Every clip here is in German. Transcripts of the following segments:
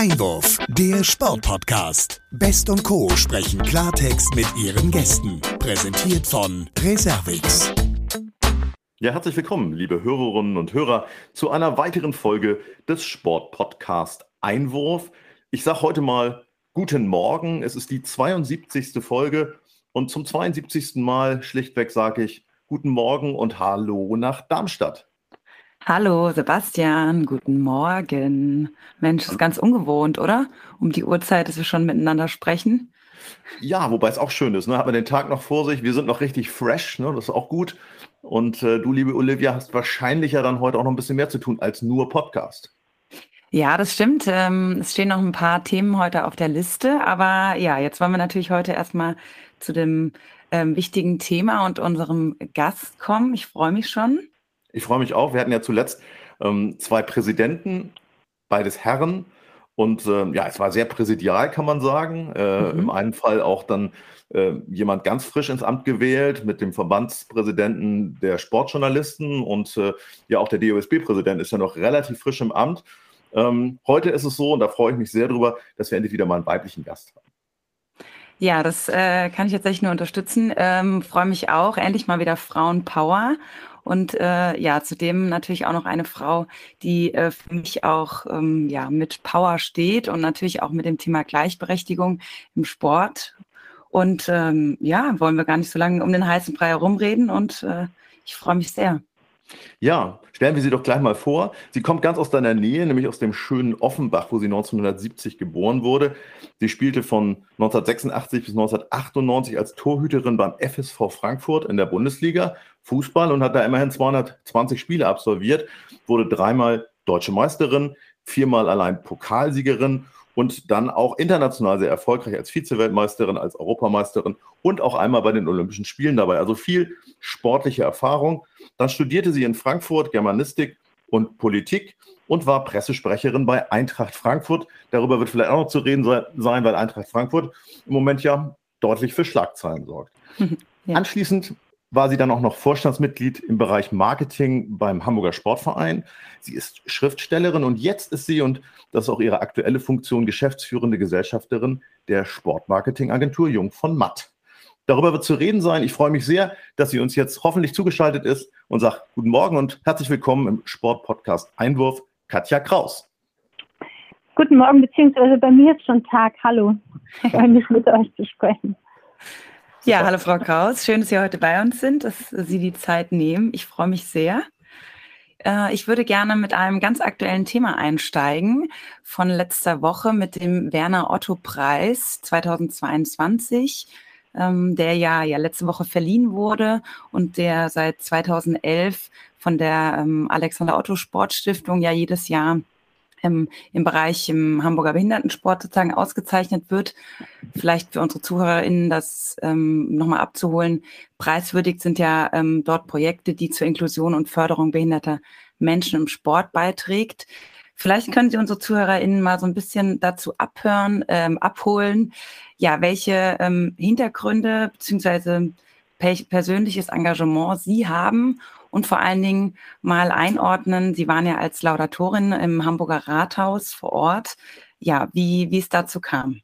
Einwurf, der Sportpodcast. Best und Co. sprechen Klartext mit ihren Gästen. Präsentiert von Reservix. Ja, herzlich willkommen, liebe Hörerinnen und Hörer, zu einer weiteren Folge des Sportpodcast Einwurf. Ich sage heute mal Guten Morgen. Es ist die 72. Folge und zum 72. Mal schlichtweg sage ich Guten Morgen und Hallo nach Darmstadt. Hallo Sebastian, guten Morgen. Mensch, ist ganz ungewohnt, oder? Um die Uhrzeit, dass wir schon miteinander sprechen. Ja, wobei es auch schön ist, ne? Hat man den Tag noch vor sich, wir sind noch richtig fresh, ne? Das ist auch gut. Und äh, du, liebe Olivia, hast wahrscheinlich ja dann heute auch noch ein bisschen mehr zu tun als nur Podcast. Ja, das stimmt. Ähm, es stehen noch ein paar Themen heute auf der Liste, aber ja, jetzt wollen wir natürlich heute erstmal zu dem ähm, wichtigen Thema und unserem Gast kommen. Ich freue mich schon. Ich freue mich auch. Wir hatten ja zuletzt ähm, zwei Präsidenten, beides Herren. Und äh, ja, es war sehr präsidial, kann man sagen. Äh, mhm. Im einen Fall auch dann äh, jemand ganz frisch ins Amt gewählt mit dem Verbandspräsidenten der Sportjournalisten und äh, ja auch der DOSB-Präsident ist ja noch relativ frisch im Amt. Ähm, heute ist es so, und da freue ich mich sehr drüber, dass wir endlich wieder mal einen weiblichen Gast haben. Ja, das äh, kann ich tatsächlich nur unterstützen. Ähm, freue mich auch. Endlich mal wieder Frauenpower. Und äh, ja, zudem natürlich auch noch eine Frau, die äh, für mich auch ähm, ja, mit Power steht und natürlich auch mit dem Thema Gleichberechtigung im Sport. Und ähm, ja, wollen wir gar nicht so lange um den heißen Brei herumreden und äh, ich freue mich sehr. Ja, stellen wir sie doch gleich mal vor. Sie kommt ganz aus deiner Nähe, nämlich aus dem schönen Offenbach, wo sie 1970 geboren wurde. Sie spielte von 1986 bis 1998 als Torhüterin beim FSV Frankfurt in der Bundesliga Fußball und hat da immerhin 220 Spiele absolviert, wurde dreimal deutsche Meisterin, viermal allein Pokalsiegerin und dann auch international sehr erfolgreich als Vize-Weltmeisterin, als Europameisterin und auch einmal bei den Olympischen Spielen dabei. Also viel sportliche Erfahrung. Dann studierte sie in Frankfurt Germanistik und Politik und war Pressesprecherin bei Eintracht Frankfurt. Darüber wird vielleicht auch noch zu reden sein, weil Eintracht Frankfurt im Moment ja deutlich für Schlagzeilen sorgt. Ja. Anschließend war sie dann auch noch Vorstandsmitglied im Bereich Marketing beim Hamburger Sportverein. Sie ist Schriftstellerin und jetzt ist sie, und das ist auch ihre aktuelle Funktion, geschäftsführende Gesellschafterin der Sportmarketingagentur Jung von Matt. Darüber wird zu reden sein. Ich freue mich sehr, dass sie uns jetzt hoffentlich zugeschaltet ist und sage guten Morgen und herzlich willkommen im Sportpodcast Einwurf, Katja Kraus. Guten Morgen, beziehungsweise bei mir ist schon Tag. Hallo. Ich freue mich, mit euch zu sprechen. Ja, hallo Frau Kraus. Schön, dass Sie heute bei uns sind, dass Sie die Zeit nehmen. Ich freue mich sehr. Äh, ich würde gerne mit einem ganz aktuellen Thema einsteigen von letzter Woche mit dem Werner Otto Preis 2022, ähm, der ja, ja letzte Woche verliehen wurde und der seit 2011 von der ähm, Alexander Otto Sportstiftung ja jedes Jahr ähm, im Bereich im Hamburger Behindertensport sozusagen ausgezeichnet wird. Vielleicht für unsere ZuhörerInnen das ähm, nochmal abzuholen. Preiswürdig sind ja ähm, dort Projekte, die zur Inklusion und Förderung behinderter Menschen im Sport beiträgt. Vielleicht können Sie unsere ZuhörerInnen mal so ein bisschen dazu abhören, ähm, abholen, ja, welche ähm, Hintergründe beziehungsweise persönliches Engagement Sie haben und vor allen Dingen mal einordnen. Sie waren ja als Laudatorin im Hamburger Rathaus vor Ort. Ja, wie, wie es dazu kam.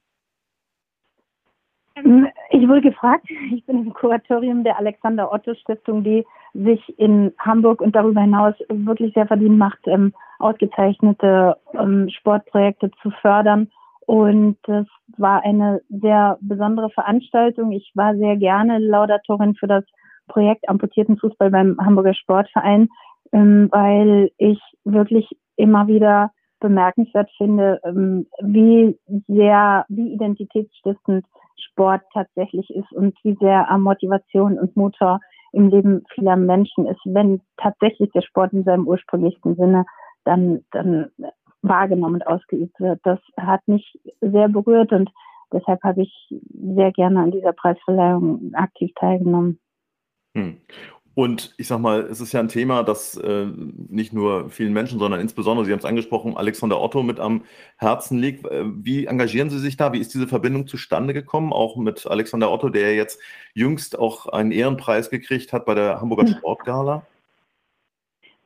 Ich wurde gefragt, ich bin im Kuratorium der Alexander Otto Stiftung, die sich in Hamburg und darüber hinaus wirklich sehr verdient macht, ähm, ausgezeichnete ähm, Sportprojekte zu fördern. Und das war eine sehr besondere Veranstaltung. Ich war sehr gerne Laudatorin für das Projekt Amputierten Fußball beim Hamburger Sportverein, ähm, weil ich wirklich immer wieder bemerkenswert finde, ähm, wie sehr, wie identitätsstiftend Sport tatsächlich ist und wie sehr Motivation und Motor im Leben vieler Menschen ist, wenn tatsächlich der Sport in seinem ursprünglichsten Sinne dann, dann wahrgenommen und ausgeübt wird. Das hat mich sehr berührt und deshalb habe ich sehr gerne an dieser Preisverleihung aktiv teilgenommen. Hm. Und ich sag mal, es ist ja ein Thema, das äh, nicht nur vielen Menschen, sondern insbesondere, Sie haben es angesprochen, Alexander Otto mit am Herzen liegt. Äh, wie engagieren Sie sich da? Wie ist diese Verbindung zustande gekommen? Auch mit Alexander Otto, der jetzt jüngst auch einen Ehrenpreis gekriegt hat bei der Hamburger hm. Sportgala?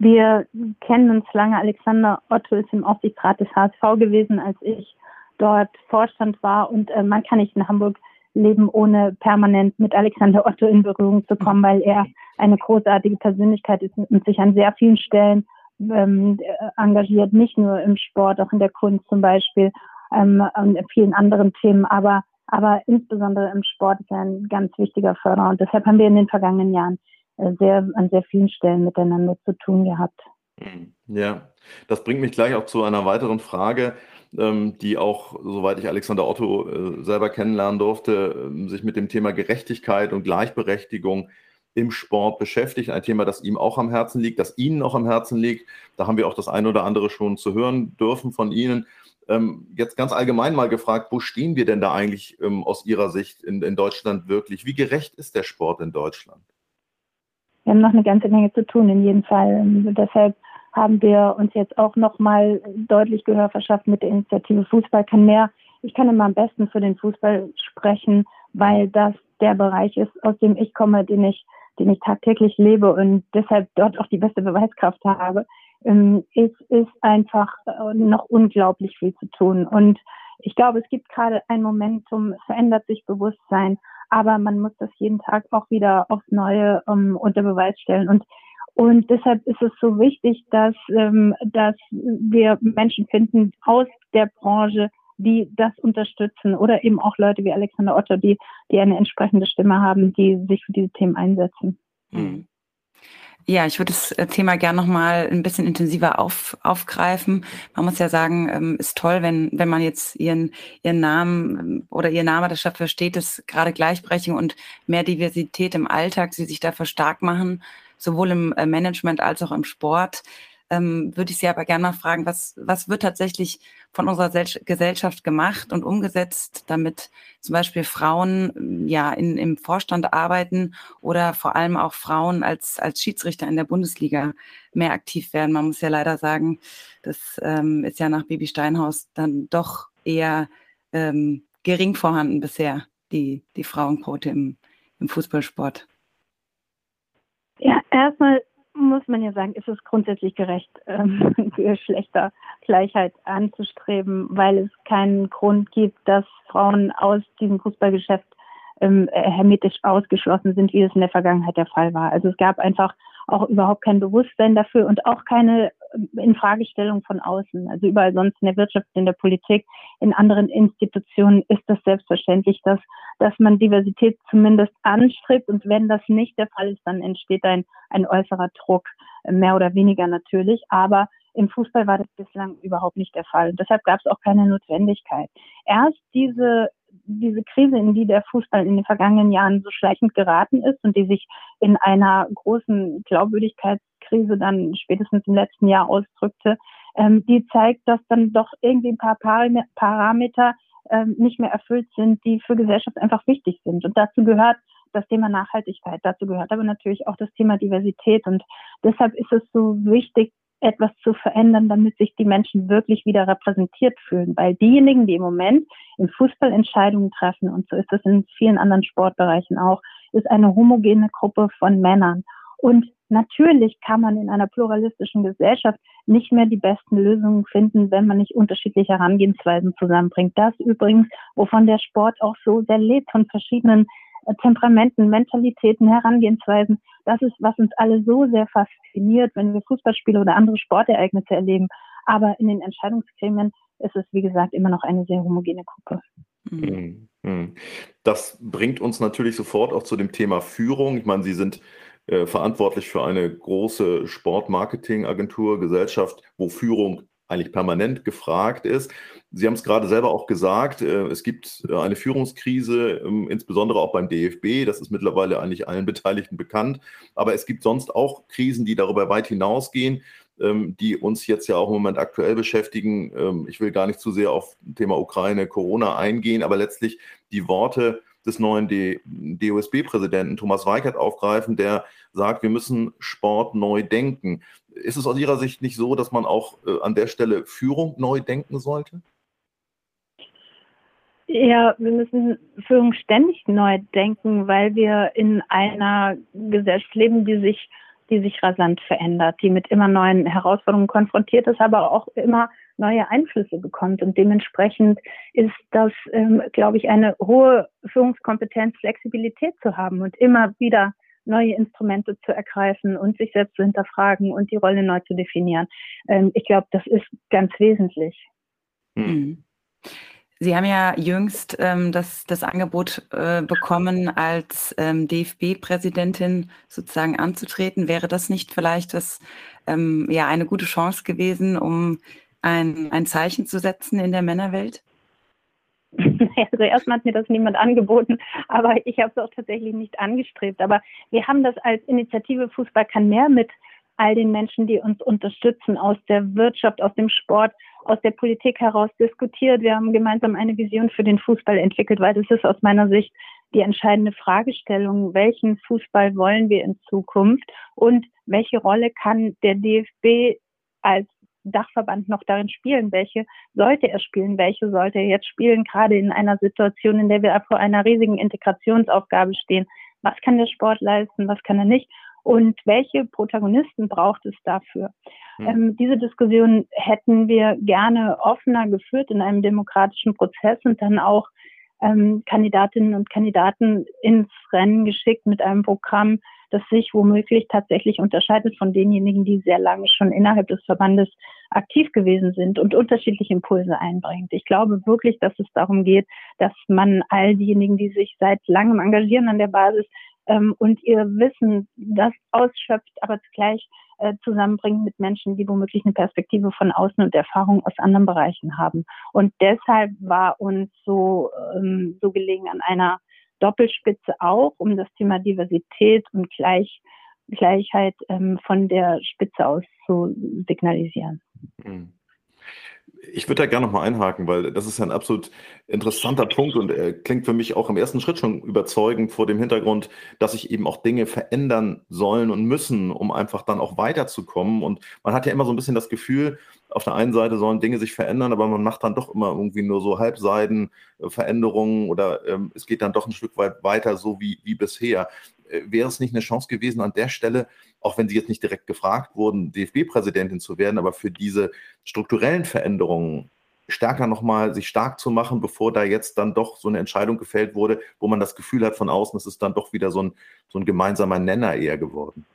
wir kennen uns lange. Alexander Otto ist im Aufsichtsrat des HSV gewesen, als ich dort Vorstand war. Und äh, man kann nicht in Hamburg leben, ohne permanent mit Alexander Otto in Berührung zu kommen, weil er eine großartige Persönlichkeit ist und sich an sehr vielen Stellen ähm, engagiert, nicht nur im Sport, auch in der Kunst zum Beispiel ähm, und in vielen anderen Themen, aber, aber insbesondere im Sport ist er ein ganz wichtiger Förderer. Und deshalb haben wir in den vergangenen Jahren äh, sehr, an sehr vielen Stellen miteinander zu tun gehabt. Mhm. Ja, das bringt mich gleich auch zu einer weiteren Frage, die auch, soweit ich Alexander Otto äh, selber kennenlernen durfte, ähm, sich mit dem Thema Gerechtigkeit und Gleichberechtigung im Sport beschäftigt. Ein Thema, das ihm auch am Herzen liegt, das Ihnen auch am Herzen liegt. Da haben wir auch das eine oder andere schon zu hören dürfen von Ihnen. Ähm, jetzt ganz allgemein mal gefragt, wo stehen wir denn da eigentlich ähm, aus Ihrer Sicht in, in Deutschland wirklich? Wie gerecht ist der Sport in Deutschland? Wir haben noch eine ganze Menge zu tun, in jedem Fall. Deshalb haben wir uns jetzt auch nochmal deutlich Gehör verschafft mit der Initiative Fußball kann mehr. Ich kann immer am besten für den Fußball sprechen, weil das der Bereich ist, aus dem ich komme, den ich den ich tagtäglich lebe und deshalb dort auch die beste Beweiskraft habe, ähm, es ist einfach äh, noch unglaublich viel zu tun. Und ich glaube, es gibt gerade ein Momentum, verändert sich Bewusstsein, aber man muss das jeden Tag auch wieder aufs Neue ähm, unter Beweis stellen. Und, und deshalb ist es so wichtig, dass, ähm, dass wir Menschen finden aus der Branche, die das unterstützen oder eben auch Leute wie Alexander Otto, die, die eine entsprechende Stimme haben, die sich für diese Themen einsetzen. Mhm. Ja, ich würde das äh, Thema gerne nochmal ein bisschen intensiver auf, aufgreifen. Man muss ja sagen, ähm, ist toll, wenn, wenn man jetzt ihren, ihren Namen ähm, oder ihr Name dafür steht, dass gerade Gleichberechtigung und mehr Diversität im Alltag, sie sich dafür stark machen, sowohl im äh, Management als auch im Sport ähm, würde ich Sie aber gerne mal fragen, was, was wird tatsächlich von unserer Gesellschaft gemacht und umgesetzt, damit zum Beispiel Frauen ähm, ja in, im Vorstand arbeiten oder vor allem auch Frauen als, als Schiedsrichter in der Bundesliga mehr aktiv werden. Man muss ja leider sagen, das ähm, ist ja nach Baby Steinhaus dann doch eher ähm, gering vorhanden bisher, die, die Frauenquote im, im Fußballsport. Erstmal muss man ja sagen, ist es grundsätzlich gerecht, ähm, Geschlechtergleichheit anzustreben, weil es keinen Grund gibt, dass Frauen aus diesem Fußballgeschäft ähm, hermetisch ausgeschlossen sind, wie es in der Vergangenheit der Fall war. Also es gab einfach auch überhaupt kein Bewusstsein dafür und auch keine äh, Infragestellung von außen. Also überall sonst in der Wirtschaft, in der Politik, in anderen Institutionen ist das selbstverständlich, dass, dass man Diversität zumindest anstrebt. Und wenn das nicht der Fall ist, dann entsteht ein, ein äußerer Druck, äh, mehr oder weniger natürlich. Aber im Fußball war das bislang überhaupt nicht der Fall. Und deshalb gab es auch keine Notwendigkeit. Erst diese diese Krise, in die der Fußball in den vergangenen Jahren so schleichend geraten ist und die sich in einer großen Glaubwürdigkeitskrise dann spätestens im letzten Jahr ausdrückte, ähm, die zeigt, dass dann doch irgendwie ein paar Parameter ähm, nicht mehr erfüllt sind, die für Gesellschaft einfach wichtig sind. Und dazu gehört das Thema Nachhaltigkeit. Dazu gehört aber natürlich auch das Thema Diversität. Und deshalb ist es so wichtig, etwas zu verändern, damit sich die Menschen wirklich wieder repräsentiert fühlen. Weil diejenigen, die im Moment im Fußball Entscheidungen treffen, und so ist es in vielen anderen Sportbereichen auch, ist eine homogene Gruppe von Männern. Und natürlich kann man in einer pluralistischen Gesellschaft nicht mehr die besten Lösungen finden, wenn man nicht unterschiedliche Herangehensweisen zusammenbringt. Das übrigens, wovon der Sport auch so sehr lebt, von verschiedenen Temperamenten, Mentalitäten, Herangehensweisen. Das ist, was uns alle so sehr fasziniert, wenn wir Fußballspiele oder andere Sportereignisse erleben. Aber in den Entscheidungsgremien ist es, wie gesagt, immer noch eine sehr homogene Gruppe. Mhm. Mhm. Das bringt uns natürlich sofort auch zu dem Thema Führung. Ich meine, Sie sind äh, verantwortlich für eine große Sportmarketingagentur, Gesellschaft, wo Führung eigentlich permanent gefragt ist. Sie haben es gerade selber auch gesagt, äh, es gibt äh, eine Führungskrise, ähm, insbesondere auch beim DFB. Das ist mittlerweile eigentlich allen Beteiligten bekannt. Aber es gibt sonst auch Krisen, die darüber weit hinausgehen, ähm, die uns jetzt ja auch im Moment aktuell beschäftigen. Ähm, ich will gar nicht zu sehr auf das Thema Ukraine, Corona eingehen, aber letztlich die Worte des neuen DOSB-Präsidenten Thomas Weikert aufgreifen, der sagt, wir müssen Sport neu denken. Ist es aus Ihrer Sicht nicht so, dass man auch äh, an der Stelle Führung neu denken sollte? Ja, wir müssen Führung ständig neu denken, weil wir in einer Gesellschaft leben, die sich die sich rasant verändert, die mit immer neuen Herausforderungen konfrontiert ist, aber auch immer neue Einflüsse bekommt. Und dementsprechend ist das, ähm, glaube ich, eine hohe Führungskompetenz, Flexibilität zu haben und immer wieder neue Instrumente zu ergreifen und sich selbst zu hinterfragen und die Rolle neu zu definieren. Ähm, ich glaube, das ist ganz wesentlich. Mhm. Sie haben ja jüngst ähm, das, das Angebot äh, bekommen, als ähm, DFB-Präsidentin sozusagen anzutreten. Wäre das nicht vielleicht das, ähm, ja, eine gute Chance gewesen, um ein, ein Zeichen zu setzen in der Männerwelt? Also erstmal hat mir das niemand angeboten, aber ich habe es auch tatsächlich nicht angestrebt. Aber wir haben das als Initiative Fußball kann mehr mit all den Menschen, die uns unterstützen, aus der Wirtschaft, aus dem Sport, aus der Politik heraus diskutiert. Wir haben gemeinsam eine Vision für den Fußball entwickelt, weil das ist aus meiner Sicht die entscheidende Fragestellung, welchen Fußball wollen wir in Zukunft und welche Rolle kann der DFB als Dachverband noch darin spielen? Welche sollte er spielen? Welche sollte er jetzt spielen? Gerade in einer Situation, in der wir vor einer riesigen Integrationsaufgabe stehen. Was kann der Sport leisten? Was kann er nicht? Und welche Protagonisten braucht es dafür? Mhm. Ähm, diese Diskussion hätten wir gerne offener geführt in einem demokratischen Prozess und dann auch ähm, Kandidatinnen und Kandidaten ins Rennen geschickt mit einem Programm, das sich womöglich tatsächlich unterscheidet von denjenigen, die sehr lange schon innerhalb des Verbandes aktiv gewesen sind und unterschiedliche Impulse einbringt. Ich glaube wirklich, dass es darum geht, dass man all diejenigen, die sich seit langem engagieren an der Basis ähm, und ihr Wissen das ausschöpft, aber zugleich äh, zusammenbringt mit Menschen, die womöglich eine Perspektive von außen und Erfahrung aus anderen Bereichen haben. Und deshalb war uns so, ähm, so gelegen an einer Doppelspitze auch, um das Thema Diversität und Gleich, Gleichheit ähm, von der Spitze aus zu signalisieren. Mhm. Ich würde da gerne nochmal einhaken, weil das ist ja ein absolut interessanter Punkt und er klingt für mich auch im ersten Schritt schon überzeugend vor dem Hintergrund, dass sich eben auch Dinge verändern sollen und müssen, um einfach dann auch weiterzukommen. Und man hat ja immer so ein bisschen das Gefühl, auf der einen Seite sollen Dinge sich verändern, aber man macht dann doch immer irgendwie nur so Halbseiden Veränderungen oder ähm, es geht dann doch ein Stück weit weiter, so wie, wie bisher. Äh, wäre es nicht eine Chance gewesen, an der Stelle, auch wenn Sie jetzt nicht direkt gefragt wurden, DFB-Präsidentin zu werden, aber für diese strukturellen Veränderungen stärker nochmal sich stark zu machen, bevor da jetzt dann doch so eine Entscheidung gefällt wurde, wo man das Gefühl hat von außen, es ist dann doch wieder so ein, so ein gemeinsamer Nenner eher geworden?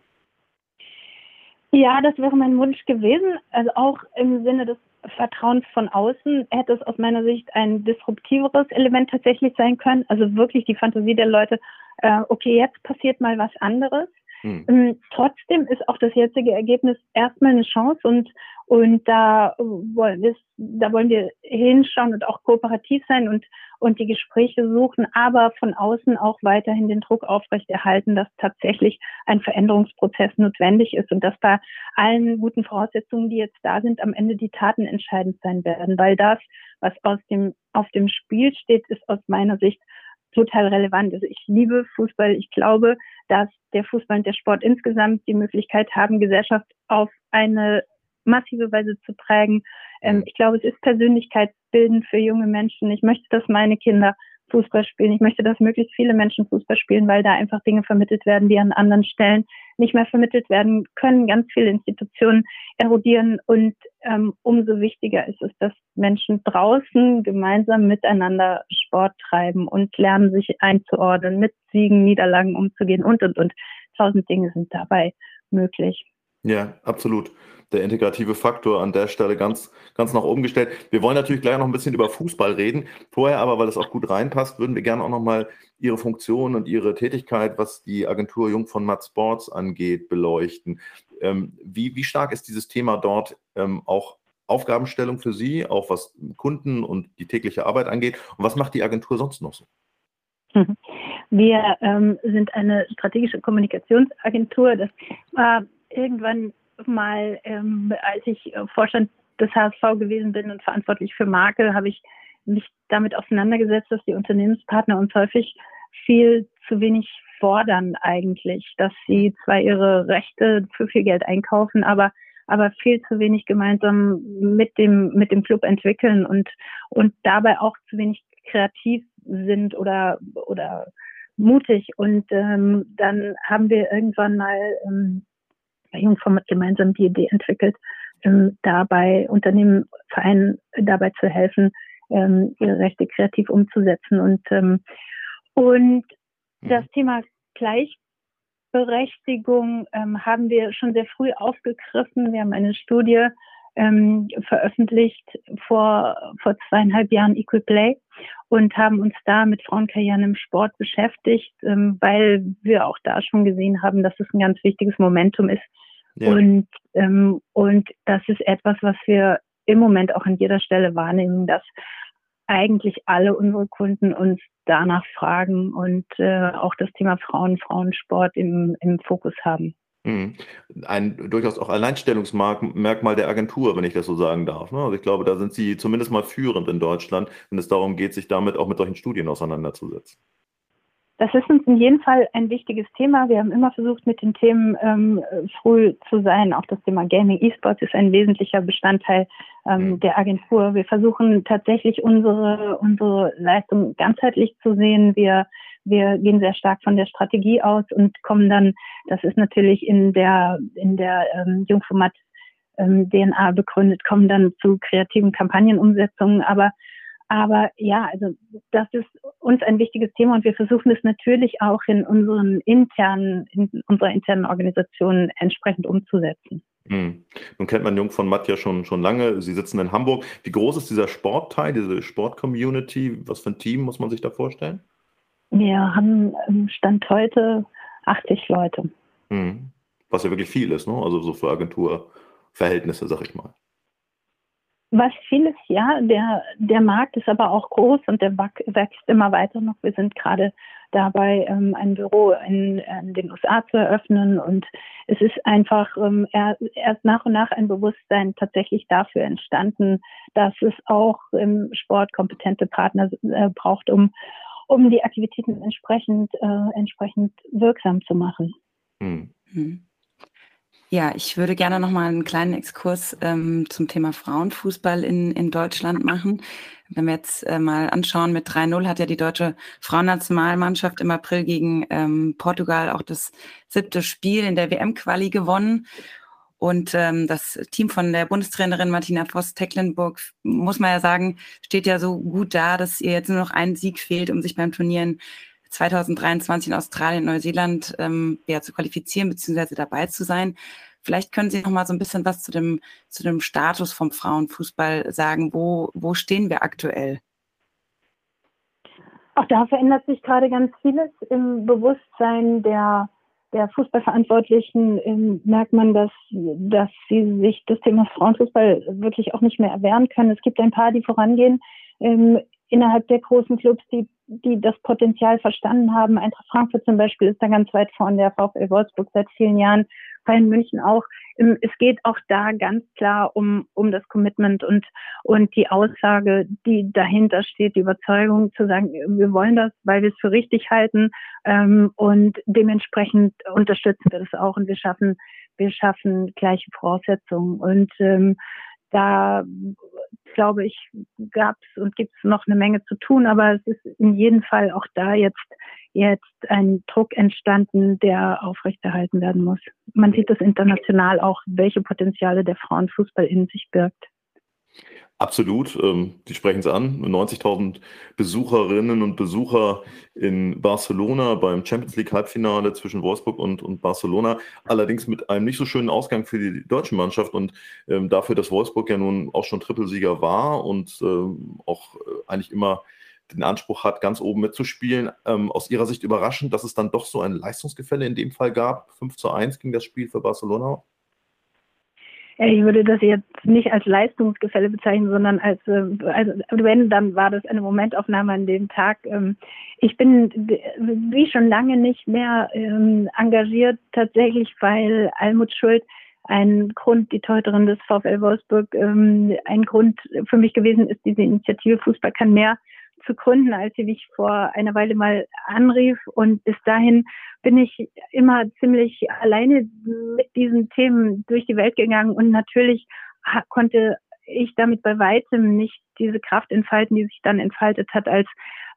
Ja, das wäre mein Wunsch gewesen. Also auch im Sinne des Vertrauens von außen hätte es aus meiner Sicht ein disruptiveres Element tatsächlich sein können. Also wirklich die Fantasie der Leute, äh, okay, jetzt passiert mal was anderes. Hm. Ähm, trotzdem ist auch das jetzige Ergebnis erstmal eine Chance und, und da wollen wir, da wollen wir hinschauen und auch kooperativ sein und, und die Gespräche suchen, aber von außen auch weiterhin den Druck aufrechterhalten, dass tatsächlich ein Veränderungsprozess notwendig ist und dass bei allen guten Voraussetzungen, die jetzt da sind, am Ende die Taten entscheidend sein werden, weil das, was aus dem, auf dem Spiel steht, ist aus meiner Sicht total relevant. Also ich liebe Fußball. Ich glaube, dass der Fußball und der Sport insgesamt die Möglichkeit haben, Gesellschaft auf eine massive Weise zu prägen. Ähm, ich glaube, es ist persönlichkeitsbildend für junge Menschen. Ich möchte, dass meine Kinder Fußball spielen. Ich möchte, dass möglichst viele Menschen Fußball spielen, weil da einfach Dinge vermittelt werden, die an anderen Stellen nicht mehr vermittelt werden können. Ganz viele Institutionen erodieren und ähm, umso wichtiger ist es, dass Menschen draußen gemeinsam miteinander Sport treiben und lernen, sich einzuordnen, mit Siegen, Niederlagen umzugehen und, und, und. Tausend Dinge sind dabei möglich. Ja, absolut der integrative Faktor an der Stelle ganz, ganz nach oben gestellt. Wir wollen natürlich gleich noch ein bisschen über Fußball reden. Vorher aber, weil das auch gut reinpasst, würden wir gerne auch nochmal Ihre Funktion und Ihre Tätigkeit, was die Agentur Jung von Matt Sports angeht, beleuchten. Ähm, wie, wie stark ist dieses Thema dort ähm, auch Aufgabenstellung für Sie, auch was Kunden und die tägliche Arbeit angeht? Und was macht die Agentur sonst noch so? Wir ähm, sind eine strategische Kommunikationsagentur. Das war irgendwann mal, ähm, als ich äh, Vorstand des HSV gewesen bin und verantwortlich für Marke, habe ich mich damit auseinandergesetzt, dass die Unternehmenspartner uns häufig viel zu wenig fordern eigentlich, dass sie zwar ihre Rechte für viel Geld einkaufen, aber aber viel zu wenig gemeinsam mit dem mit dem Club entwickeln und und dabei auch zu wenig kreativ sind oder oder mutig. Und ähm, dann haben wir irgendwann mal ähm, Jungformat gemeinsam die Idee entwickelt, ähm, dabei Unternehmen, Vereinen dabei zu helfen, ähm, ihre Rechte kreativ umzusetzen. Und, ähm, und mhm. das Thema Gleichberechtigung ähm, haben wir schon sehr früh aufgegriffen. Wir haben eine Studie ähm, veröffentlicht vor, vor zweieinhalb Jahren Equal Play und haben uns da mit Frauenkarrieren im Sport beschäftigt, ähm, weil wir auch da schon gesehen haben, dass es ein ganz wichtiges Momentum ist. Ja. Und, ähm, und das ist etwas, was wir im Moment auch an jeder Stelle wahrnehmen, dass eigentlich alle unsere Kunden uns danach fragen und äh, auch das Thema Frauen, Frauensport im, im Fokus haben. Mhm. Ein durchaus auch Alleinstellungsmerkmal der Agentur, wenn ich das so sagen darf. Ne? Also ich glaube, da sind Sie zumindest mal führend in Deutschland, wenn es darum geht, sich damit auch mit solchen Studien auseinanderzusetzen. Das ist uns in jedem Fall ein wichtiges Thema. Wir haben immer versucht, mit den Themen ähm, früh zu sein. Auch das Thema Gaming E-Sports ist ein wesentlicher Bestandteil ähm, mhm. der Agentur. Wir versuchen tatsächlich unsere, unsere Leistung ganzheitlich zu sehen. Wir, wir gehen sehr stark von der Strategie aus und kommen dann, das ist natürlich in der, in der ähm, Jungformat ähm, DNA begründet, kommen dann zu kreativen Kampagnenumsetzungen. Aber aber ja, also das ist uns ein wichtiges Thema und wir versuchen es natürlich auch in unseren internen, in unserer internen Organisation entsprechend umzusetzen. Hm. Nun kennt man Jung von Matt ja schon, schon lange. Sie sitzen in Hamburg. Wie groß ist dieser Sportteil, diese Sportcommunity? Was für ein Team muss man sich da vorstellen? Wir haben Stand heute 80 Leute. Hm. Was ja wirklich viel ist, ne? Also so für Agenturverhältnisse, sag ich mal. Was vieles, ja, der, der Markt ist aber auch groß und der wächst immer weiter noch. Wir sind gerade dabei, ähm, ein Büro in, in, den USA zu eröffnen und es ist einfach ähm, erst nach und nach ein Bewusstsein tatsächlich dafür entstanden, dass es auch im Sport kompetente Partner äh, braucht, um, um die Aktivitäten entsprechend, äh, entsprechend wirksam zu machen. Hm. Ja, ich würde gerne noch mal einen kleinen Exkurs ähm, zum Thema Frauenfußball in, in Deutschland machen. Wenn wir jetzt äh, mal anschauen, mit 3-0 hat ja die deutsche Frauennationalmannschaft im April gegen ähm, Portugal auch das siebte Spiel in der WM-Quali gewonnen. Und ähm, das Team von der Bundestrainerin Martina Voss-Tecklenburg, muss man ja sagen, steht ja so gut da, dass ihr jetzt nur noch ein Sieg fehlt, um sich beim Turnieren 2023 in Australien, Neuseeland ähm, ja, zu qualifizieren bzw. dabei zu sein. Vielleicht können Sie noch mal so ein bisschen was zu dem, zu dem Status vom Frauenfußball sagen. Wo, wo stehen wir aktuell? Auch da verändert sich gerade ganz vieles im Bewusstsein der, der Fußballverantwortlichen. Ähm, merkt man, dass, dass sie sich das Thema Frauenfußball wirklich auch nicht mehr erwehren können. Es gibt ein paar, die vorangehen. Ähm, innerhalb der großen Clubs, die, die das Potenzial verstanden haben. Eintracht Frankfurt zum Beispiel ist da ganz weit vorne, der VfL Wolfsburg seit vielen Jahren, Bayern München auch. Ähm, es geht auch da ganz klar um, um das Commitment und, und die Aussage, die dahinter steht, die Überzeugung zu sagen, wir wollen das, weil wir es für richtig halten ähm, und dementsprechend unterstützen wir das auch und wir schaffen, wir schaffen gleiche Voraussetzungen und ähm, da glaube ich, gab es und gibt es noch eine Menge zu tun, aber es ist in jedem Fall auch da jetzt, jetzt ein Druck entstanden, der aufrechterhalten werden muss. Man sieht das international auch, welche Potenziale der Frauenfußball in sich birgt. Absolut, ähm, die sprechen es an. 90.000 Besucherinnen und Besucher in Barcelona beim Champions League Halbfinale zwischen Wolfsburg und, und Barcelona. Allerdings mit einem nicht so schönen Ausgang für die deutsche Mannschaft und ähm, dafür, dass Wolfsburg ja nun auch schon Trippelsieger war und ähm, auch äh, eigentlich immer den Anspruch hat, ganz oben mitzuspielen. Ähm, aus Ihrer Sicht überraschend, dass es dann doch so ein Leistungsgefälle in dem Fall gab. 5 zu 1 ging das Spiel für Barcelona. Ich würde das jetzt nicht als Leistungsgefälle bezeichnen, sondern als, äh, also wenn, dann war das eine Momentaufnahme an dem Tag. Ähm, ich bin wie schon lange nicht mehr ähm, engagiert, tatsächlich, weil Almut Schuld ein Grund, die Teuterin des VfL Wolfsburg, ähm, ein Grund für mich gewesen ist, diese Initiative Fußball kann mehr zu gründen, als sie mich vor einer Weile mal anrief. Und bis dahin bin ich immer ziemlich alleine mit diesen Themen durch die Welt gegangen. Und natürlich konnte ich damit bei weitem nicht diese Kraft entfalten, die sich dann entfaltet hat, als,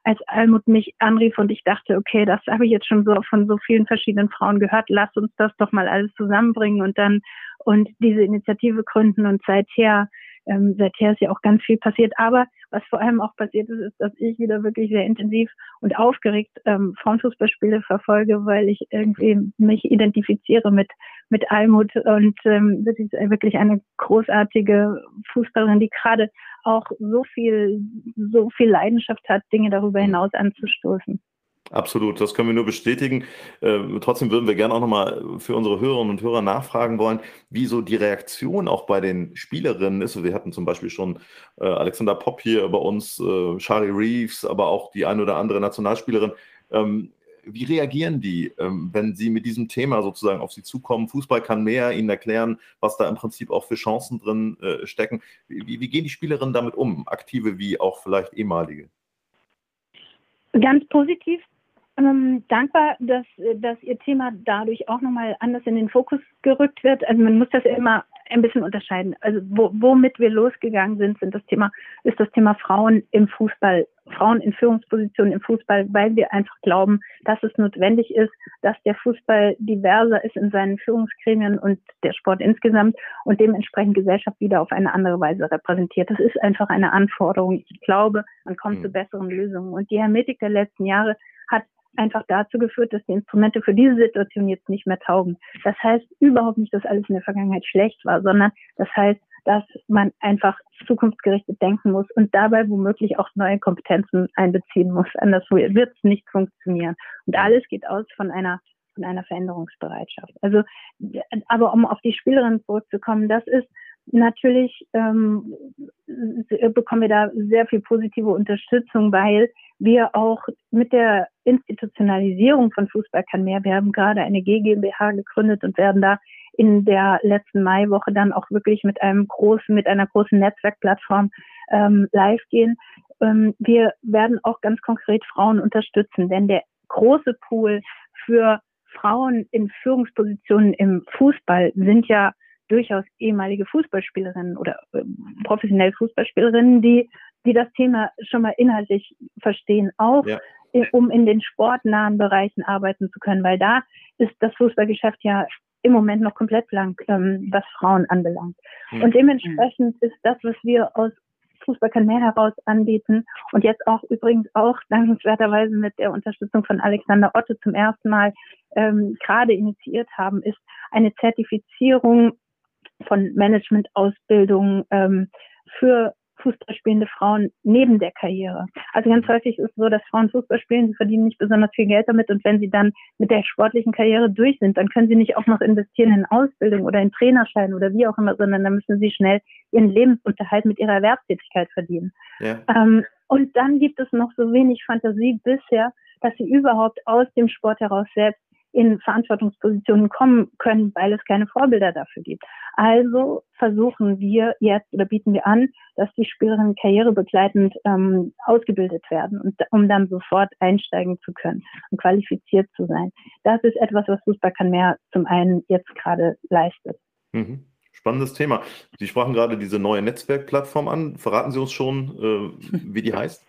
als Almut mich anrief und ich dachte, okay, das habe ich jetzt schon so von so vielen verschiedenen Frauen gehört, lass uns das doch mal alles zusammenbringen und dann und diese Initiative gründen und seither ähm, seither ist ja auch ganz viel passiert. Aber was vor allem auch passiert ist, ist, dass ich wieder wirklich sehr intensiv und aufgeregt ähm, Frauenfußballspiele verfolge, weil ich irgendwie mich identifiziere mit, mit Almut und ähm, das ist wirklich eine großartige Fußballerin, die gerade auch so viel, so viel Leidenschaft hat, Dinge darüber hinaus anzustoßen. Absolut, das können wir nur bestätigen. Äh, trotzdem würden wir gerne auch nochmal für unsere Hörerinnen und Hörer nachfragen wollen, wie so die Reaktion auch bei den Spielerinnen ist. Wir hatten zum Beispiel schon äh, Alexander Popp hier bei uns, äh, Charlie Reeves, aber auch die eine oder andere Nationalspielerin. Ähm, wie reagieren die, ähm, wenn sie mit diesem Thema sozusagen auf sie zukommen? Fußball kann mehr, ihnen erklären, was da im Prinzip auch für Chancen drin äh, stecken. Wie, wie gehen die Spielerinnen damit um, aktive wie auch vielleicht ehemalige? Ganz positiv ähm, dankbar, dass, dass Ihr Thema dadurch auch nochmal anders in den Fokus gerückt wird. Also man muss das immer ein bisschen unterscheiden. Also wo, womit wir losgegangen sind, sind das Thema, ist das Thema Frauen im Fußball, Frauen in Führungspositionen im Fußball, weil wir einfach glauben, dass es notwendig ist, dass der Fußball diverser ist in seinen Führungsgremien und der Sport insgesamt und dementsprechend Gesellschaft wieder auf eine andere Weise repräsentiert. Das ist einfach eine Anforderung. Ich glaube, man kommt mhm. zu besseren Lösungen. Und die Hermetik der letzten Jahre hat einfach dazu geführt, dass die Instrumente für diese Situation jetzt nicht mehr taugen. Das heißt überhaupt nicht, dass alles in der Vergangenheit schlecht war, sondern das heißt, dass man einfach zukunftsgerichtet denken muss und dabei womöglich auch neue Kompetenzen einbeziehen muss. Anders wird es nicht funktionieren. Und alles geht aus von einer von einer Veränderungsbereitschaft. Also, aber um auf die Spielerin zurückzukommen, das ist natürlich ähm, bekommen wir da sehr viel positive Unterstützung, weil wir auch mit der Institutionalisierung von Fußball kann mehr, wir haben gerade eine GmbH gegründet und werden da in der letzten Maiwoche dann auch wirklich mit einem großen, mit einer großen Netzwerkplattform ähm, live gehen. Ähm, wir werden auch ganz konkret Frauen unterstützen, denn der große Pool für Frauen in Führungspositionen im Fußball sind ja durchaus ehemalige Fußballspielerinnen oder äh, professionelle Fußballspielerinnen, die, die das Thema schon mal inhaltlich verstehen, auch ja. um in den sportnahen Bereichen arbeiten zu können, weil da ist das Fußballgeschäft ja im Moment noch komplett blank, ähm, was Frauen anbelangt. Mhm. Und dementsprechend ist das, was wir aus Fußball kann mehr heraus anbieten und jetzt auch übrigens auch dankenswerterweise mit der Unterstützung von Alexander Otto zum ersten Mal ähm, gerade initiiert haben, ist eine Zertifizierung von Managementausbildung ähm, für Fußballspielende Frauen neben der Karriere. Also ganz häufig ist es so, dass Frauen Fußball spielen, sie verdienen nicht besonders viel Geld damit und wenn sie dann mit der sportlichen Karriere durch sind, dann können sie nicht auch noch investieren in Ausbildung oder in Trainerschein oder wie auch immer, sondern dann müssen sie schnell ihren Lebensunterhalt mit ihrer Erwerbstätigkeit verdienen. Ja. Ähm, und dann gibt es noch so wenig Fantasie bisher, dass sie überhaupt aus dem Sport heraus selbst in Verantwortungspositionen kommen können, weil es keine Vorbilder dafür gibt. Also versuchen wir jetzt oder bieten wir an, dass die Spielerinnen karrierebegleitend ähm, ausgebildet werden, und, um dann sofort einsteigen zu können und qualifiziert zu sein. Das ist etwas, was Fußball kann mehr zum einen jetzt gerade leistet. Mhm. Spannendes Thema. Sie sprachen gerade diese neue Netzwerkplattform an. Verraten Sie uns schon, äh, wie die heißt?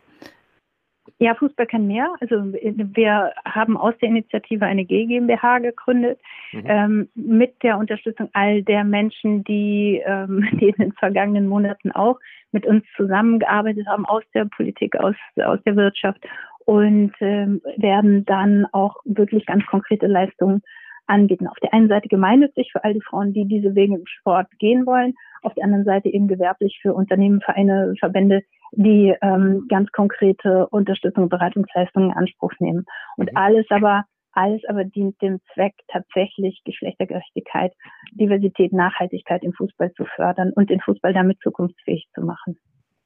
Ja, Fußball kann mehr. Also wir haben aus der Initiative eine G GmbH gegründet mhm. ähm, mit der Unterstützung all der Menschen, die, ähm, die in den vergangenen Monaten auch mit uns zusammengearbeitet haben aus der Politik, aus, aus der Wirtschaft und ähm, werden dann auch wirklich ganz konkrete Leistungen anbieten. Auf der einen Seite gemeinnützig für all die Frauen, die diese Wege im Sport gehen wollen, auf der anderen Seite eben gewerblich für Unternehmen, Vereine, Verbände, die ähm, ganz konkrete Unterstützung und Beratungsleistungen in Anspruch nehmen. Und mhm. alles aber alles aber dient dem Zweck, tatsächlich Geschlechtergerechtigkeit, Diversität, Nachhaltigkeit im Fußball zu fördern und den Fußball damit zukunftsfähig zu machen.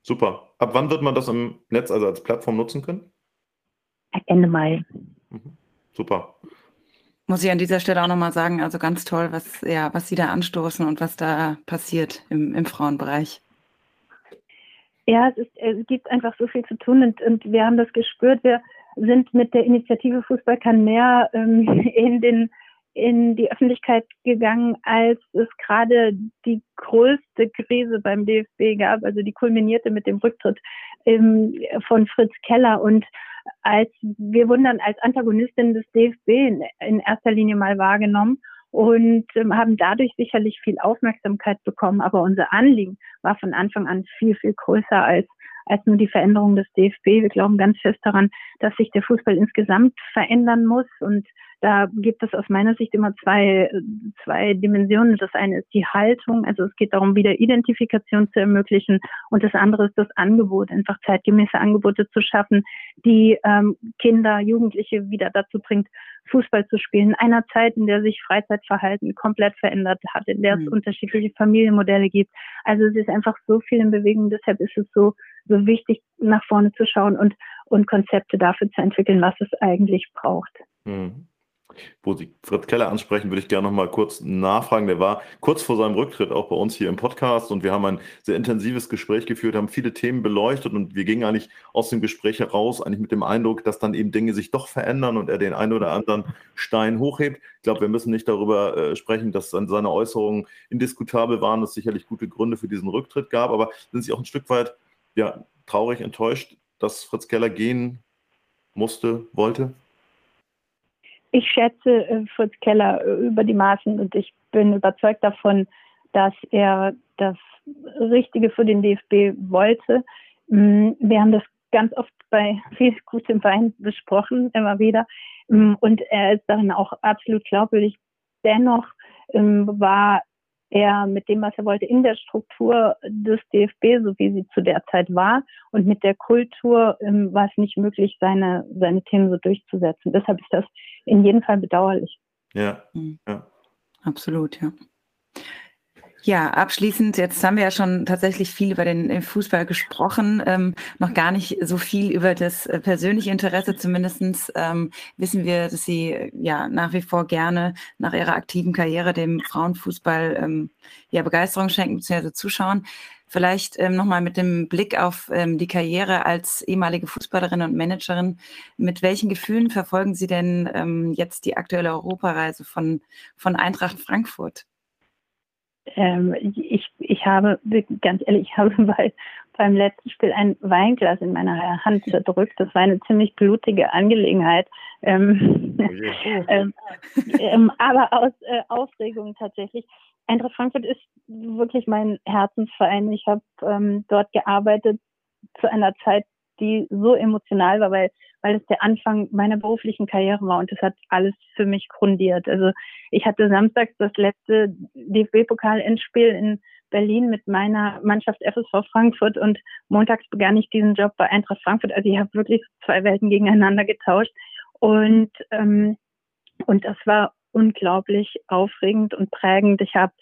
Super. Ab wann wird man das im Netz, also als Plattform nutzen können? Ende Mai. Mhm. Super. Muss ich an dieser Stelle auch nochmal sagen, also ganz toll, was, ja, was Sie da anstoßen und was da passiert im, im Frauenbereich. Ja, es, ist, es gibt einfach so viel zu tun und, und wir haben das gespürt. Wir sind mit der Initiative Fußball kann mehr ähm, in den in die Öffentlichkeit gegangen, als es gerade die größte Krise beim DFB gab, also die kulminierte mit dem Rücktritt ähm, von Fritz Keller und als wir wurden dann als Antagonistin des DFB in, in erster Linie mal wahrgenommen und ähm, haben dadurch sicherlich viel Aufmerksamkeit bekommen. Aber unser Anliegen war von Anfang an viel, viel größer als als nur die Veränderung des DFB. Wir glauben ganz fest daran, dass sich der Fußball insgesamt verändern muss und da gibt es aus meiner Sicht immer zwei, zwei Dimensionen. Das eine ist die Haltung, also es geht darum, wieder Identifikation zu ermöglichen. Und das andere ist das Angebot, einfach zeitgemäße Angebote zu schaffen, die ähm, Kinder, Jugendliche wieder dazu bringt, Fußball zu spielen. In einer Zeit, in der sich Freizeitverhalten komplett verändert hat, in der mhm. es unterschiedliche Familienmodelle gibt. Also es ist einfach so viel in Bewegung. Deshalb ist es so, so wichtig, nach vorne zu schauen und, und Konzepte dafür zu entwickeln, was es eigentlich braucht. Mhm wo Sie Fritz Keller ansprechen, würde ich gerne noch mal kurz nachfragen. Der war kurz vor seinem Rücktritt auch bei uns hier im Podcast und wir haben ein sehr intensives Gespräch geführt, haben viele Themen beleuchtet und wir gingen eigentlich aus dem Gespräch heraus eigentlich mit dem Eindruck, dass dann eben Dinge sich doch verändern und er den einen oder anderen Stein hochhebt. Ich glaube, wir müssen nicht darüber äh, sprechen, dass seine Äußerungen indiskutabel waren, dass es sicherlich gute Gründe für diesen Rücktritt gab, aber sind Sie auch ein Stück weit ja, traurig, enttäuscht, dass Fritz Keller gehen musste, wollte? ich schätze äh, Fritz Keller äh, über die Maßen und ich bin überzeugt davon, dass er das Richtige für den DFB wollte. Mm, wir haben das ganz oft bei viel gutem Wein besprochen, immer wieder. Mm, und er ist darin auch absolut glaubwürdig. Dennoch ähm, war er mit dem, was er wollte, in der Struktur des DFB, so wie sie zu der Zeit war, und mit der Kultur ähm, war es nicht möglich, seine, seine Themen so durchzusetzen. Deshalb ist das in jedem Fall bedauerlich. Ja, mhm. ja. absolut, ja. Ja, abschließend, jetzt haben wir ja schon tatsächlich viel über den Fußball gesprochen, ähm, noch gar nicht so viel über das äh, persönliche Interesse. Zumindestens ähm, wissen wir, dass Sie äh, ja nach wie vor gerne nach Ihrer aktiven Karriere dem Frauenfußball ähm, ja Begeisterung schenken bzw. zuschauen. Vielleicht ähm, nochmal mit dem Blick auf ähm, die Karriere als ehemalige Fußballerin und Managerin. Mit welchen Gefühlen verfolgen Sie denn ähm, jetzt die aktuelle Europareise von, von Eintracht Frankfurt? Ähm, ich, ich habe, ganz ehrlich, ich habe bei, beim letzten Spiel ein Weinglas in meiner Hand zerdrückt. Das war eine ziemlich blutige Angelegenheit. Ähm, oh. ähm, ähm, aber aus äh, Aufregung tatsächlich. Eintracht Frankfurt ist wirklich mein Herzensverein. Ich habe ähm, dort gearbeitet zu einer Zeit, die so emotional war, weil, weil es der Anfang meiner beruflichen Karriere war und das hat alles für mich grundiert. Also ich hatte samstags das letzte DFB-Pokal-Endspiel in Berlin mit meiner Mannschaft FSV Frankfurt und montags begann ich diesen Job bei Eintracht Frankfurt. Also ich habe wirklich zwei Welten gegeneinander getauscht und ähm, und das war unglaublich aufregend und prägend. Ich habe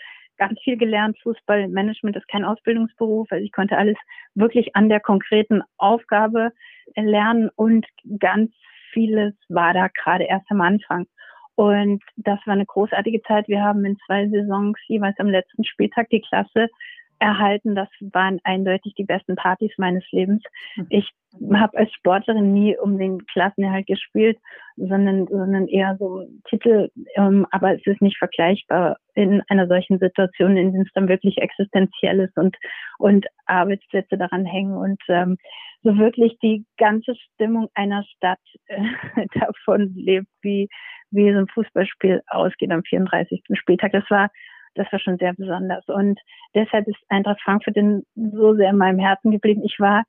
ganz viel gelernt. Fußballmanagement ist kein Ausbildungsberuf. Also ich konnte alles wirklich an der konkreten Aufgabe lernen und ganz vieles war da gerade erst am Anfang. Und das war eine großartige Zeit. Wir haben in zwei Saisons jeweils am letzten Spieltag die Klasse erhalten. Das waren eindeutig die besten Partys meines Lebens. Hm. Ich habe als Sportlerin nie um den Klassenerhalt gespielt, sondern, sondern eher so Titel. Ähm, aber es ist nicht vergleichbar in einer solchen Situation, in der es dann wirklich existenziell ist und, und Arbeitsplätze daran hängen und ähm, so wirklich die ganze Stimmung einer Stadt äh, davon lebt, wie, wie so ein Fußballspiel ausgeht am 34. Spieltag. Das war das war schon sehr besonders. Und deshalb ist Eintracht Frankfurt in, so sehr in meinem Herzen geblieben. Ich war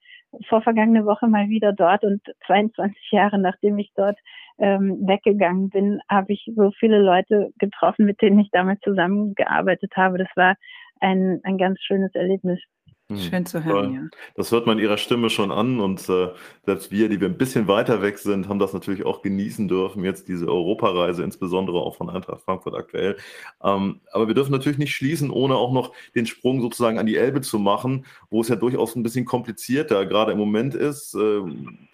vor vergangene Woche mal wieder dort und 22 Jahre nachdem ich dort ähm, weggegangen bin, habe ich so viele Leute getroffen, mit denen ich damals zusammengearbeitet habe. Das war ein, ein ganz schönes Erlebnis. Hm, Schön zu hören, ja. Das hört man ihrer Stimme schon an und äh, selbst wir, die wir ein bisschen weiter weg sind, haben das natürlich auch genießen dürfen, jetzt diese Europareise, insbesondere auch von Eintracht Frankfurt aktuell. Ähm, aber wir dürfen natürlich nicht schließen, ohne auch noch den Sprung sozusagen an die Elbe zu machen, wo es ja durchaus ein bisschen komplizierter gerade im Moment ist. Äh,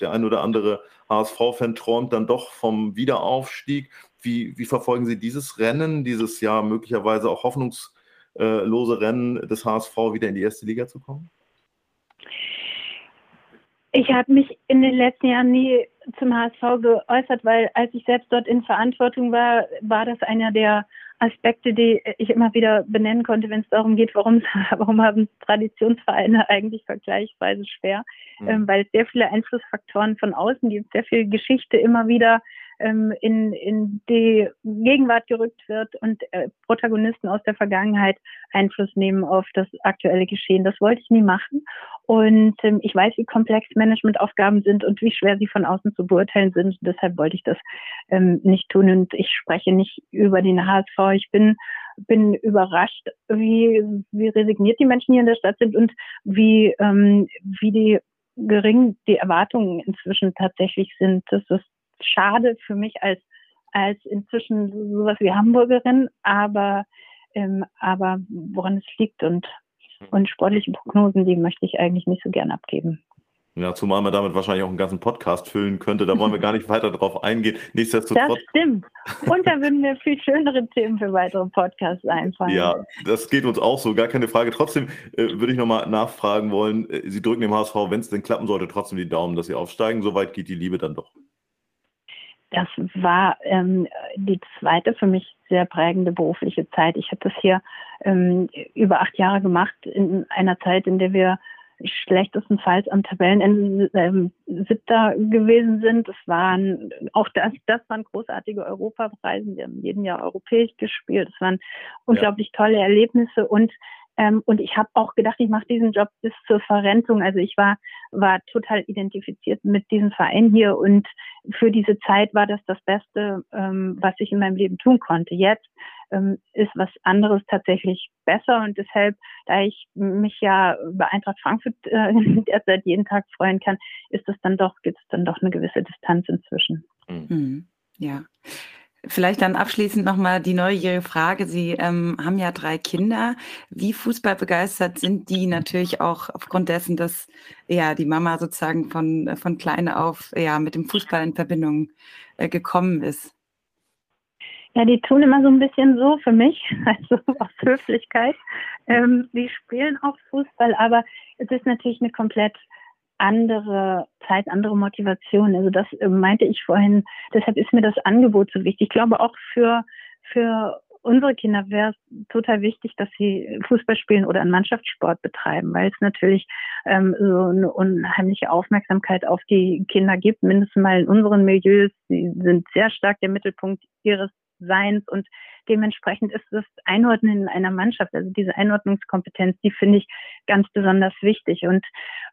der ein oder andere HSV-Fan träumt dann doch vom Wiederaufstieg. Wie, wie verfolgen Sie dieses Rennen, dieses Jahr möglicherweise auch Hoffnungs- äh, lose Rennen des HSV wieder in die erste Liga zu kommen? Ich habe mich in den letzten Jahren nie zum HSV geäußert, weil als ich selbst dort in Verantwortung war, war das einer der Aspekte, die ich immer wieder benennen konnte, wenn es darum geht, warum, warum haben Traditionsvereine eigentlich vergleichsweise schwer, mhm. ähm, weil es sehr viele Einflussfaktoren von außen gibt, sehr viel Geschichte immer wieder ähm, in, in die Gegenwart gerückt wird und äh, Protagonisten aus der Vergangenheit Einfluss nehmen auf das aktuelle Geschehen. Das wollte ich nie machen. Und ähm, ich weiß, wie komplex Managementaufgaben sind und wie schwer sie von außen zu beurteilen sind. Deshalb wollte ich das ähm, nicht tun. Und ich spreche nicht über den HSV. Ich bin bin überrascht, wie, wie resigniert die Menschen hier in der Stadt sind und wie, ähm, wie die gering die Erwartungen inzwischen tatsächlich sind. Das ist schade für mich als, als inzwischen sowas wie Hamburgerin, aber, ähm, aber woran es liegt und, und sportliche Prognosen, die möchte ich eigentlich nicht so gern abgeben. Ja, zumal man damit wahrscheinlich auch einen ganzen Podcast füllen könnte. Da wollen wir gar nicht weiter drauf eingehen. Nichtsdestotrotz. Das stimmt. Und da würden mir viel schönere Themen für weitere Podcasts einfallen. Ja, das geht uns auch so, gar keine Frage. Trotzdem äh, würde ich nochmal nachfragen wollen. Äh, Sie drücken dem HSV, wenn es denn klappen sollte, trotzdem die Daumen, dass Sie aufsteigen. Soweit geht die Liebe dann doch. Das war ähm, die zweite für mich sehr prägende berufliche Zeit. Ich habe das hier ähm, über acht Jahre gemacht, in einer Zeit, in der wir schlechtestenfalls am Tabellenende ähm, Siebter gewesen sind. Das waren auch das, das waren großartige Europapreise. Wir haben jeden Jahr europäisch gespielt. Es waren unglaublich ja. tolle Erlebnisse und ähm, und ich habe auch gedacht, ich mache diesen Job bis zur Verrentung. Also ich war, war total identifiziert mit diesem Verein hier und für diese Zeit war das das Beste, ähm, was ich in meinem Leben tun konnte. Jetzt ähm, ist was anderes tatsächlich besser und deshalb, da ich mich ja über Eintracht Frankfurt äh, derzeit jeden Tag freuen kann, ist es dann doch, gibt es dann doch eine gewisse Distanz inzwischen. Mhm. Ja. Vielleicht dann abschließend nochmal die neugierige Frage. Sie ähm, haben ja drei Kinder. Wie fußballbegeistert sind die natürlich auch aufgrund dessen, dass ja die Mama sozusagen von, von klein auf ja mit dem Fußball in Verbindung äh, gekommen ist? Ja, die tun immer so ein bisschen so für mich, also aus Höflichkeit. Ähm, die spielen auch Fußball, aber es ist natürlich eine komplett andere Zeit, andere Motivation. Also das äh, meinte ich vorhin. Deshalb ist mir das Angebot so wichtig. Ich glaube auch für, für unsere Kinder wäre es total wichtig, dass sie Fußball spielen oder einen Mannschaftssport betreiben, weil es natürlich ähm, so eine unheimliche Aufmerksamkeit auf die Kinder gibt, mindestens mal in unseren Milieus. Sie sind sehr stark der Mittelpunkt ihres Seins und dementsprechend ist das Einordnen in einer Mannschaft, also diese Einordnungskompetenz, die finde ich ganz besonders wichtig und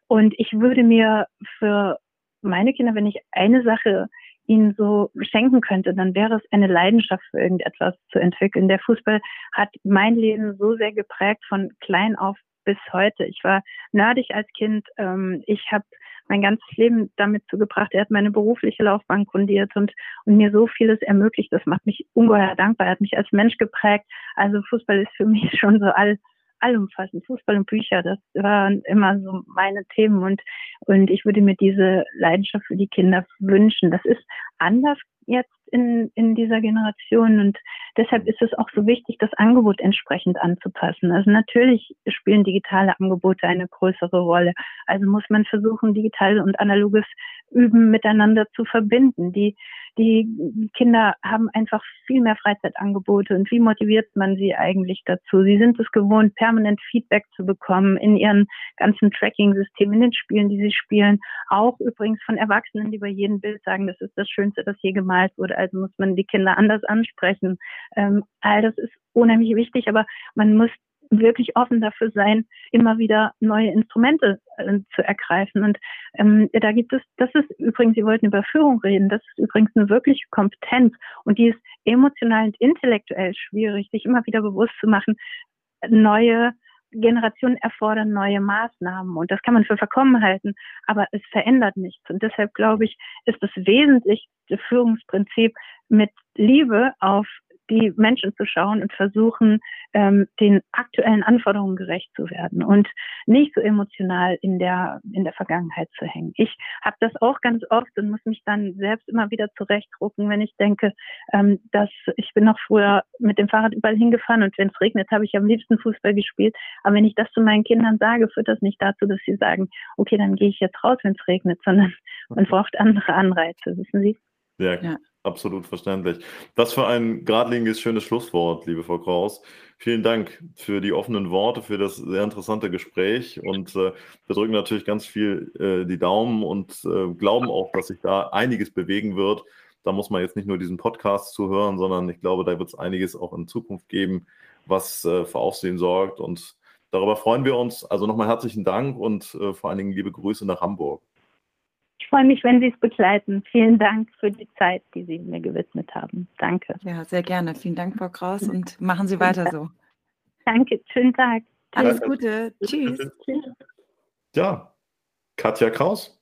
und ich würde mir für meine Kinder, wenn ich eine Sache ihnen so schenken könnte, dann wäre es eine Leidenschaft für irgendetwas zu entwickeln. Der Fußball hat mein Leben so sehr geprägt von klein auf bis heute. Ich war nerdig als Kind. Ähm, ich habe mein ganzes Leben damit zugebracht. Er hat meine berufliche Laufbahn grundiert und, und mir so vieles ermöglicht. Das macht mich ungeheuer dankbar. Er hat mich als Mensch geprägt. Also Fußball ist für mich schon so all, allumfassend. Fußball und Bücher, das waren immer so meine Themen und, und ich würde mir diese Leidenschaft für die Kinder wünschen. Das ist anders jetzt in, in dieser Generation und deshalb ist es auch so wichtig, das Angebot entsprechend anzupassen. Also natürlich spielen digitale Angebote eine größere Rolle. Also muss man versuchen, digital und analoges Üben miteinander zu verbinden. Die, die Kinder haben einfach viel mehr Freizeitangebote und wie motiviert man sie eigentlich dazu? Sie sind es gewohnt, permanent Feedback zu bekommen in ihren ganzen Tracking-Systemen, in den Spielen, die sie spielen. Auch übrigens von Erwachsenen, die bei jedem Bild sagen, das ist das Schönste, das je gemalt wurde. Also muss man die Kinder anders ansprechen. Ähm, all das ist unheimlich wichtig, aber man muss wirklich offen dafür sein, immer wieder neue Instrumente äh, zu ergreifen. Und ähm, da gibt es, das ist übrigens, Sie wollten über Führung reden, das ist übrigens eine wirkliche Kompetenz und die ist emotional und intellektuell schwierig, sich immer wieder bewusst zu machen, neue Generationen erfordern neue Maßnahmen und das kann man für verkommen halten, aber es verändert nichts. Und deshalb glaube ich, ist das wesentlichste Führungsprinzip mit Liebe auf die Menschen zu schauen und versuchen, ähm, den aktuellen Anforderungen gerecht zu werden und nicht so emotional in der in der Vergangenheit zu hängen. Ich habe das auch ganz oft und muss mich dann selbst immer wieder zurechtrucken, wenn ich denke, ähm, dass ich bin noch früher mit dem Fahrrad überall hingefahren und wenn es regnet, habe ich am liebsten Fußball gespielt. Aber wenn ich das zu meinen Kindern sage, führt das nicht dazu, dass sie sagen, okay, dann gehe ich jetzt raus, wenn es regnet, sondern man braucht andere Anreize, wissen Sie? Ja, ja. Absolut verständlich. Was für ein geradliniges, schönes Schlusswort, liebe Frau Kraus. Vielen Dank für die offenen Worte, für das sehr interessante Gespräch und äh, wir drücken natürlich ganz viel äh, die Daumen und äh, glauben auch, dass sich da einiges bewegen wird. Da muss man jetzt nicht nur diesen Podcast zuhören, sondern ich glaube, da wird es einiges auch in Zukunft geben, was äh, für Aufsehen sorgt und darüber freuen wir uns. Also nochmal herzlichen Dank und äh, vor allen Dingen liebe Grüße nach Hamburg. Ich freue mich, wenn Sie es begleiten. Vielen Dank für die Zeit, die Sie mir gewidmet haben. Danke. Ja, sehr gerne. Vielen Dank, Frau Kraus, und machen Sie weiter so. Danke, schönen Tag. Alles Gute. Tschüss. Ja, Katja Kraus.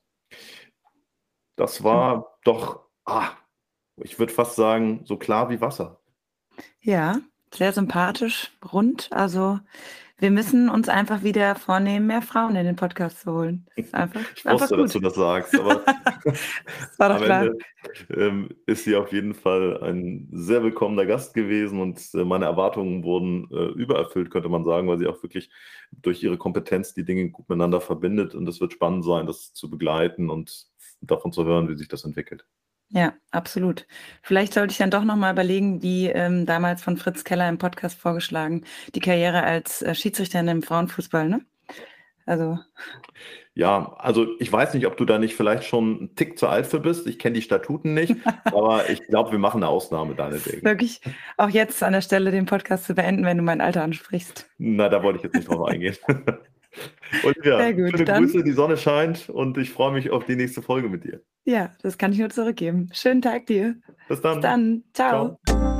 Das war doch, ah, ich würde fast sagen, so klar wie Wasser. Ja, sehr sympathisch, rund. Also wir müssen uns einfach wieder vornehmen, mehr Frauen in den Podcast zu holen. Das ist einfach, ich wusste, einfach dass du das sagst, aber das war doch klar. Ende, ähm, ist sie auf jeden Fall ein sehr willkommener Gast gewesen und äh, meine Erwartungen wurden äh, übererfüllt, könnte man sagen, weil sie auch wirklich durch ihre Kompetenz die Dinge gut miteinander verbindet und es wird spannend sein, das zu begleiten und davon zu hören, wie sich das entwickelt. Ja, absolut. Vielleicht sollte ich dann doch noch mal überlegen, wie ähm, damals von Fritz Keller im Podcast vorgeschlagen, die Karriere als äh, Schiedsrichterin im Frauenfußball, ne? Also. Ja, also ich weiß nicht, ob du da nicht vielleicht schon einen Tick zu alt für bist. Ich kenne die Statuten nicht, aber ich glaube, wir machen eine Ausnahme deinetwegen. Wirklich auch jetzt an der Stelle den Podcast zu beenden, wenn du mein Alter ansprichst. Na, da wollte ich jetzt nicht drauf eingehen. Und ja, Sehr gut, schöne dann, Grüße, die Sonne scheint und ich freue mich auf die nächste Folge mit dir. Ja, das kann ich nur zurückgeben. Schönen Tag dir. Bis dann. Bis dann. Ciao. Ciao.